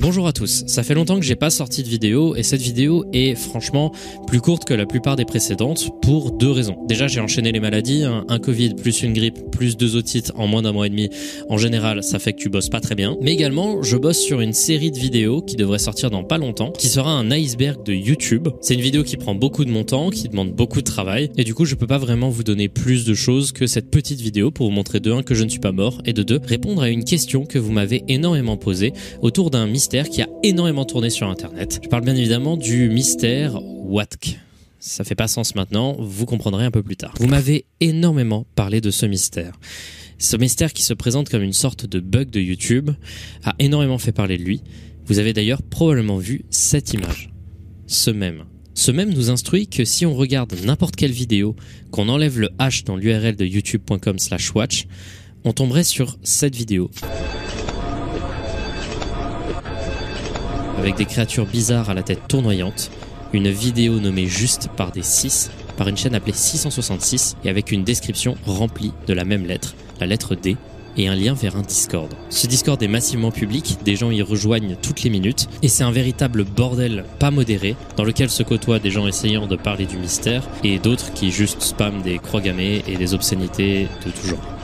Bonjour à tous, ça fait longtemps que j'ai pas sorti de vidéo et cette vidéo est franchement plus courte que la plupart des précédentes pour deux raisons. Déjà j'ai enchaîné les maladies, un Covid plus une grippe plus deux otites en moins d'un mois et demi. En général ça fait que tu bosses pas très bien. Mais également je bosse sur une série de vidéos qui devrait sortir dans pas longtemps, qui sera un iceberg de YouTube. C'est une vidéo qui prend beaucoup de mon temps, qui demande beaucoup de travail et du coup je peux pas vraiment vous donner plus de choses que cette petite vidéo pour vous montrer de un que je ne suis pas mort et de deux répondre à une question que vous m'avez énormément posée autour d'un mystère qui a énormément tourné sur Internet. Je parle bien évidemment du mystère Watk. Ça fait pas sens maintenant, vous comprendrez un peu plus tard. Vous m'avez énormément parlé de ce mystère. Ce mystère qui se présente comme une sorte de bug de YouTube a énormément fait parler de lui. Vous avez d'ailleurs probablement vu cette image. Ce même. Ce même nous instruit que si on regarde n'importe quelle vidéo, qu'on enlève le H dans l'URL de youtube.com slash watch, on tomberait sur cette vidéo. Avec des créatures bizarres à la tête tournoyante, une vidéo nommée juste par des 6, par une chaîne appelée 666 et avec une description remplie de la même lettre, la lettre D, et un lien vers un Discord. Ce Discord est massivement public, des gens y rejoignent toutes les minutes, et c'est un véritable bordel pas modéré, dans lequel se côtoient des gens essayant de parler du mystère, et d'autres qui juste spamment des croix gammées et des obscénités de tout genre.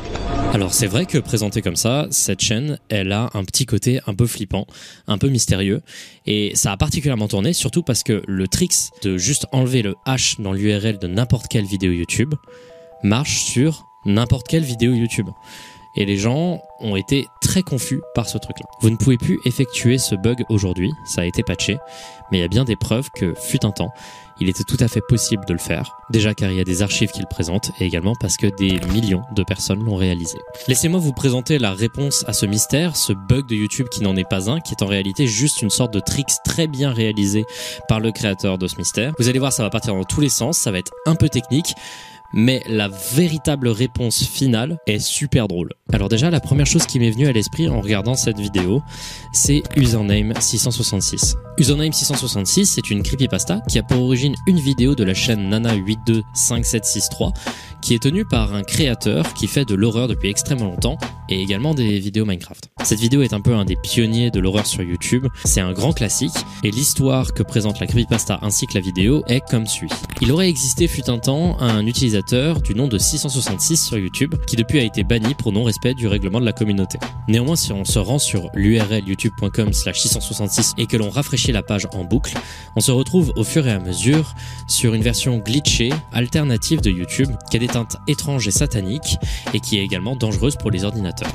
Alors c'est vrai que présenté comme ça, cette chaîne, elle a un petit côté un peu flippant, un peu mystérieux, et ça a particulièrement tourné, surtout parce que le tricks de juste enlever le H dans l'URL de n'importe quelle vidéo YouTube marche sur n'importe quelle vidéo YouTube. Et les gens ont été très confus par ce truc-là. Vous ne pouvez plus effectuer ce bug aujourd'hui, ça a été patché, mais il y a bien des preuves que, fut un temps, il était tout à fait possible de le faire. Déjà car il y a des archives qui le présentent et également parce que des millions de personnes l'ont réalisé. Laissez-moi vous présenter la réponse à ce mystère, ce bug de YouTube qui n'en est pas un, qui est en réalité juste une sorte de tricks très bien réalisé par le créateur de ce mystère. Vous allez voir, ça va partir dans tous les sens, ça va être un peu technique, mais la véritable réponse finale est super drôle. Alors déjà, la première chose qui m'est venue à l'esprit en regardant cette vidéo, c'est Username 666. Username 666, c'est une creepypasta qui a pour origine une vidéo de la chaîne Nana825763 qui est tenue par un créateur qui fait de l'horreur depuis extrêmement longtemps et également des vidéos Minecraft. Cette vidéo est un peu un des pionniers de l'horreur sur YouTube, c'est un grand classique et l'histoire que présente la creepypasta ainsi que la vidéo est comme suit. Il aurait existé fut un temps un utilisateur du nom de 666 sur YouTube qui depuis a été banni pour non-respect du règlement de la communauté. Néanmoins, si on se rend sur l'URL youtube.com slash 666 et que l'on rafraîchit la page en boucle, on se retrouve au fur et à mesure sur une version glitchée, alternative de YouTube qui a des étranges et sataniques et qui est également dangereuse pour les ordinateurs.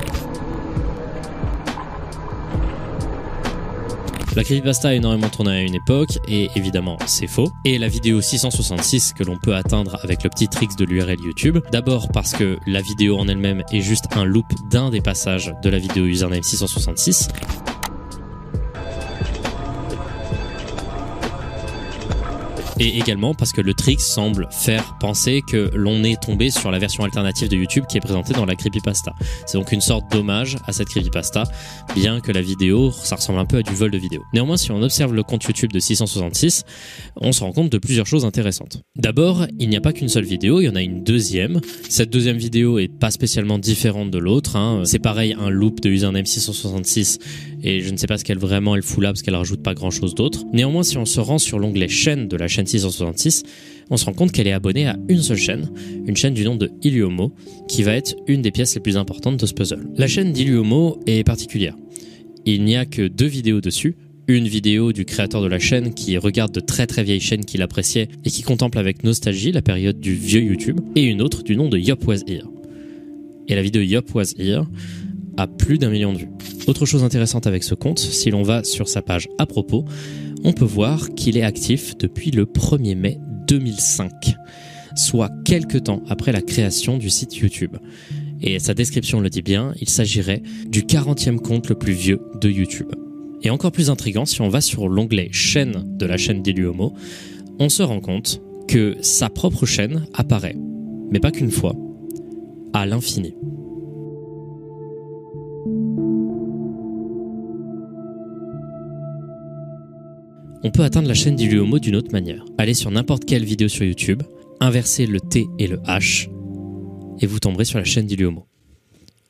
La creepypasta a énormément tourné à une époque, et évidemment c'est faux. Et la vidéo 666 que l'on peut atteindre avec le petit trick de l'URL YouTube, d'abord parce que la vidéo en elle-même est juste un loop d'un des passages de la vidéo username 666, et également parce que le trick semble faire penser que l'on est tombé sur la version alternative de YouTube qui est présentée dans la creepypasta. C'est donc une sorte d'hommage à cette creepypasta, bien que la vidéo, ça ressemble un peu à du vol de vidéo. Néanmoins, si on observe le compte YouTube de 666, on se rend compte de plusieurs choses intéressantes. D'abord, il n'y a pas qu'une seule vidéo, il y en a une deuxième. Cette deuxième vidéo est pas spécialement différente de l'autre. Hein. C'est pareil, un loop de username 666, et je ne sais pas ce qu'elle vraiment elle fout là parce qu'elle rajoute pas grand chose d'autre. Néanmoins, si on se rend sur l'onglet chaîne de la chaîne 666, on se rend compte qu'elle est abonnée à une seule chaîne, une chaîne du nom de Iliomo, qui va être une des pièces les plus importantes de ce puzzle. La chaîne d'Iliomo est particulière. Il n'y a que deux vidéos dessus, une vidéo du créateur de la chaîne qui regarde de très très vieilles chaînes qu'il appréciait et qui contemple avec nostalgie la période du vieux YouTube, et une autre du nom de Yop Was Here. Et la vidéo Yop Was Here plus d'un million de vues. Autre chose intéressante avec ce compte, si l'on va sur sa page à propos, on peut voir qu'il est actif depuis le 1er mai 2005, soit quelques temps après la création du site YouTube. Et sa description le dit bien, il s'agirait du 40e compte le plus vieux de YouTube. Et encore plus intrigant, si on va sur l'onglet chaîne de la chaîne d'Iluomo, on se rend compte que sa propre chaîne apparaît, mais pas qu'une fois, à l'infini. On peut atteindre la chaîne d'Iluomo d'une autre manière. Allez sur n'importe quelle vidéo sur YouTube, inversez le T et le H, et vous tomberez sur la chaîne d'Iluomo.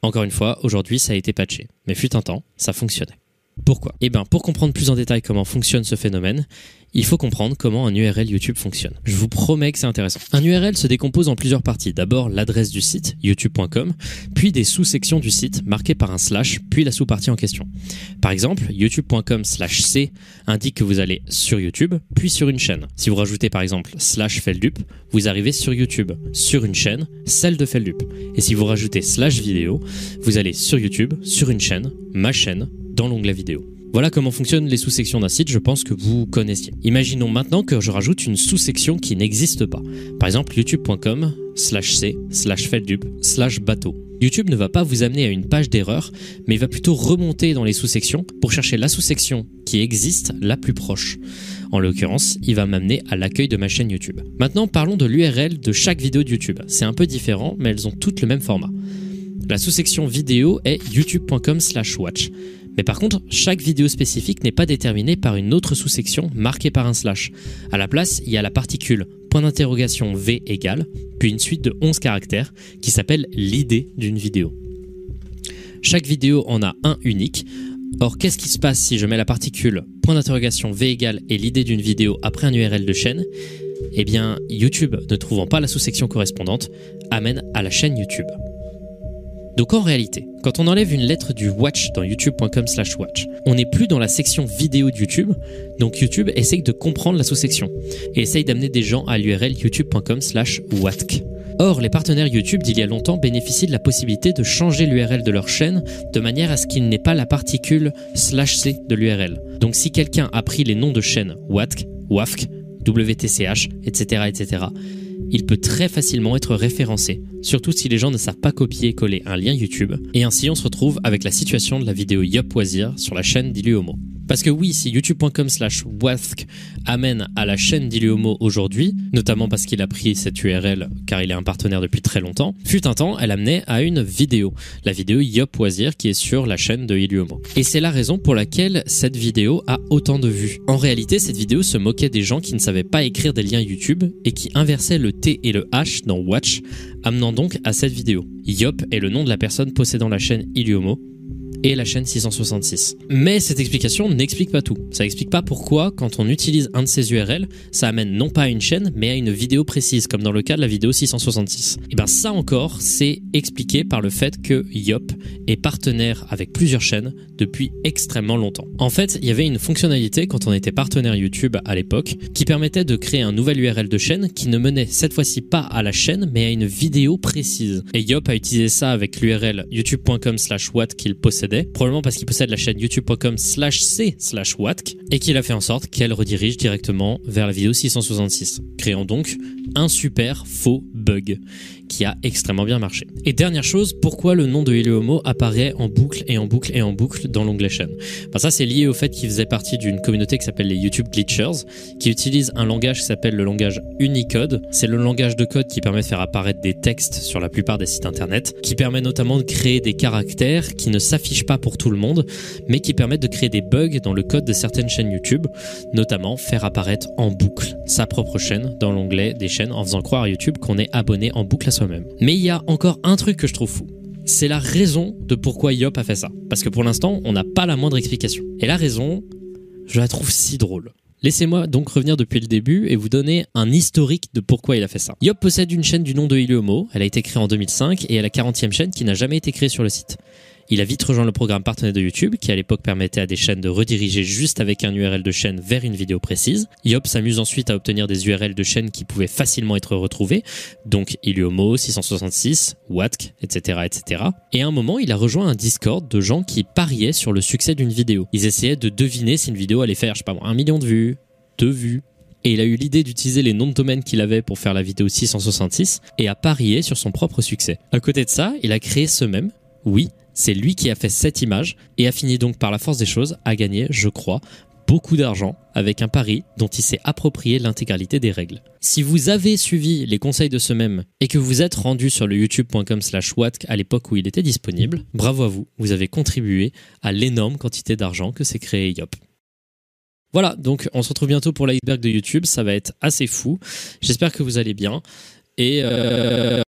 Encore une fois, aujourd'hui ça a été patché, mais fut un temps, ça fonctionnait. Pourquoi Eh bien, pour comprendre plus en détail comment fonctionne ce phénomène, il faut comprendre comment un URL YouTube fonctionne. Je vous promets que c'est intéressant. Un URL se décompose en plusieurs parties. D'abord l'adresse du site, youtube.com, puis des sous-sections du site marquées par un slash, puis la sous-partie en question. Par exemple, youtube.com slash c indique que vous allez sur YouTube, puis sur une chaîne. Si vous rajoutez par exemple slash Feldup, vous arrivez sur YouTube, sur une chaîne, celle de Feldup. Et si vous rajoutez slash vidéo, vous allez sur YouTube, sur une chaîne, ma chaîne, dans l'onglet vidéo. Voilà comment fonctionnent les sous-sections d'un site, je pense que vous connaissiez. Imaginons maintenant que je rajoute une sous-section qui n'existe pas. Par exemple, youtube.com slash c slash feldup slash bateau. YouTube ne va pas vous amener à une page d'erreur, mais va plutôt remonter dans les sous-sections pour chercher la sous-section qui existe la plus proche. En l'occurrence, il va m'amener à l'accueil de ma chaîne YouTube. Maintenant, parlons de l'URL de chaque vidéo de YouTube. C'est un peu différent, mais elles ont toutes le même format. La sous-section vidéo est youtube.com slash watch. Mais par contre, chaque vidéo spécifique n'est pas déterminée par une autre sous-section marquée par un slash. À la place, il y a la particule point d'interrogation V égale, puis une suite de 11 caractères qui s'appelle l'idée d'une vidéo. Chaque vidéo en a un unique. Or, qu'est-ce qui se passe si je mets la particule point d'interrogation V égale et l'idée d'une vidéo après un URL de chaîne? Eh bien, YouTube, ne trouvant pas la sous-section correspondante, amène à la chaîne YouTube. Donc en réalité, quand on enlève une lettre du watch dans youtube.com slash watch, on n'est plus dans la section vidéo de YouTube, donc YouTube essaye de comprendre la sous-section et essaye d'amener des gens à l'URL youtube.com slash watk. Or, les partenaires YouTube d'il y a longtemps bénéficient de la possibilité de changer l'URL de leur chaîne de manière à ce qu'il n'ait pas la particule slash c de l'URL. Donc si quelqu'un a pris les noms de chaînes WATK, WAFK, WTCH, etc., etc., il peut très facilement être référencé, surtout si les gens ne savent pas copier-coller un lien YouTube, et ainsi on se retrouve avec la situation de la vidéo Yop sur la chaîne d'Iluomo. Parce que oui, si youtube.com slash amène à la chaîne d'Iliuomo aujourd'hui, notamment parce qu'il a pris cette URL car il est un partenaire depuis très longtemps, fut un temps, elle amenait à une vidéo, la vidéo Yop qui est sur la chaîne de Iliuomo. Et c'est la raison pour laquelle cette vidéo a autant de vues. En réalité, cette vidéo se moquait des gens qui ne savaient pas écrire des liens YouTube et qui inversaient le T et le H dans Watch, amenant donc à cette vidéo. Yop est le nom de la personne possédant la chaîne Iliomo et la chaîne 666. Mais cette explication n'explique pas tout. Ça explique pas pourquoi, quand on utilise un de ces URL, ça amène non pas à une chaîne, mais à une vidéo précise, comme dans le cas de la vidéo 666. Et bien ça encore, c'est expliqué par le fait que Yop est partenaire avec plusieurs chaînes depuis extrêmement longtemps. En fait, il y avait une fonctionnalité quand on était partenaire YouTube à l'époque, qui permettait de créer un nouvel URL de chaîne qui ne menait cette fois-ci pas à la chaîne, mais à une vidéo précise. Et Yop a utilisé ça avec l'URL youtube.com slash what qu'il possède probablement parce qu'il possède la chaîne youtube.com slash c slash watk, et qu'il a fait en sorte qu'elle redirige directement vers la vidéo 666, créant donc un super faux bug qui a extrêmement bien marché. Et dernière chose, pourquoi le nom de Heliomo apparaît en boucle et en boucle et en boucle dans l'onglet chaîne? Ben Ça, c'est lié au fait qu'il faisait partie d'une communauté qui s'appelle les YouTube Glitchers, qui utilise un langage qui s'appelle le langage Unicode. C'est le langage de code qui permet de faire apparaître des textes sur la plupart des sites internet, qui permet notamment de créer des caractères qui ne s'affichent pas pour tout le monde, mais qui permettent de créer des bugs dans le code de certaines chaînes YouTube, notamment faire apparaître en boucle sa propre chaîne dans l'onglet des chaînes en faisant croire à YouTube qu'on est abonné en boucle à Mais il y a encore un truc que je trouve fou. C'est la raison de pourquoi Yop a fait ça. Parce que pour l'instant, on n'a pas la moindre explication. Et la raison, je la trouve si drôle. Laissez-moi donc revenir depuis le début et vous donner un historique de pourquoi il a fait ça. Yop possède une chaîne du nom de Iliomo, elle a été créée en 2005 et est la 40e chaîne qui n'a jamais été créée sur le site. Il a vite rejoint le programme partenaire de YouTube, qui à l'époque permettait à des chaînes de rediriger juste avec un URL de chaîne vers une vidéo précise. Yop s'amuse ensuite à obtenir des URL de chaîne qui pouvaient facilement être retrouvés, donc Iliomo, 666, Watk, etc., etc. Et à un moment, il a rejoint un Discord de gens qui pariaient sur le succès d'une vidéo. Ils essayaient de deviner si une vidéo allait faire, je sais pas un million de vues, deux vues, et il a eu l'idée d'utiliser les noms de domaine qu'il avait pour faire la vidéo 666 et a parié sur son propre succès. À côté de ça, il a créé ce même, oui, c'est lui qui a fait cette image et a fini donc par la force des choses à gagner, je crois, beaucoup d'argent avec un pari dont il s'est approprié l'intégralité des règles. Si vous avez suivi les conseils de ce même et que vous êtes rendu sur le youtube.com slash watk à l'époque où il était disponible, bravo à vous, vous avez contribué à l'énorme quantité d'argent que s'est créé Yop. Voilà, donc on se retrouve bientôt pour l'iceberg de YouTube, ça va être assez fou. J'espère que vous allez bien. Et euh,